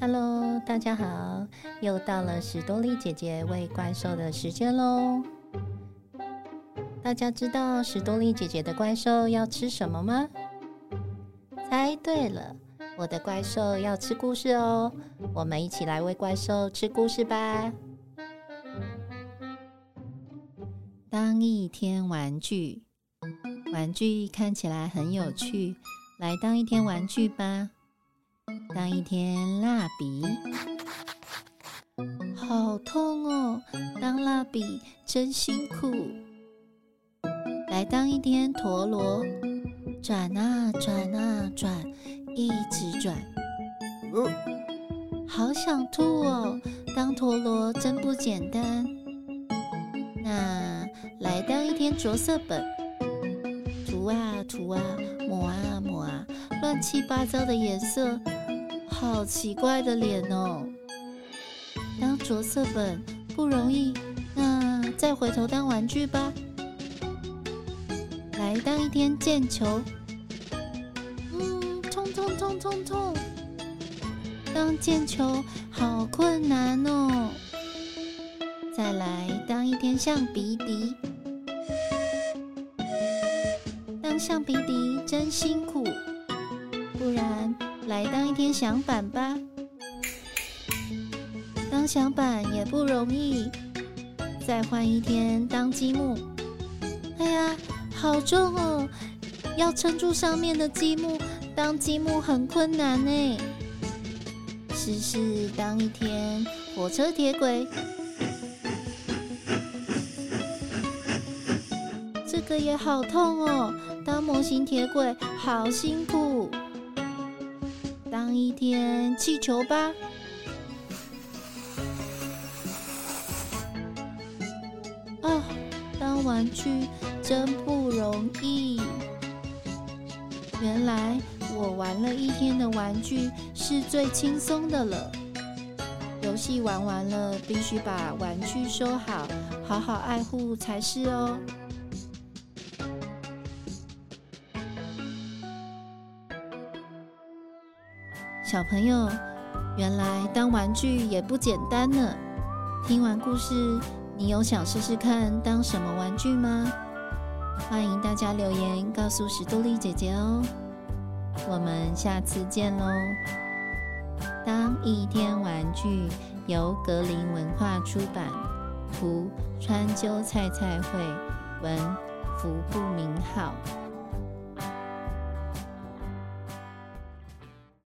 Hello，大家好，又到了史多利姐姐喂怪兽的时间喽。大家知道史多利姐姐的怪兽要吃什么吗？猜对了，我的怪兽要吃故事哦。我们一起来喂怪兽吃故事吧。当一天玩具，玩具看起来很有趣，来当一天玩具吧。当一天蜡笔，好痛哦！当蜡笔真辛苦。来当一天陀螺，转啊转啊转，一直转。好想吐哦！当陀螺真不简单。那来当一天着色本，涂啊涂啊，抹啊抹啊，乱七八糟的颜色。好奇怪的脸哦！当着色本不容易，那再回头当玩具吧。来当一天毽球，嗯，冲冲冲冲冲！当毽球好困难哦。再来当一天橡皮笛，当橡皮笛真辛苦，不然。来当一天响板吧，当响板也不容易。再换一天当积木，哎呀，好重哦！要撑住上面的积木，当积木很困难呢。试试当一天火车铁轨，这个也好痛哦。当模型铁轨好辛苦。当一天气球吧。啊，当玩具真不容易。原来我玩了一天的玩具是最轻松的了。游戏玩完了，必须把玩具收好，好好爱护才是哦。小朋友，原来当玩具也不简单呢。听完故事，你有想试试看当什么玩具吗？欢迎大家留言告诉史多利姐姐哦。我们下次见喽！当一天玩具由格林文化出版，图川鸠菜菜绘，文福不明号。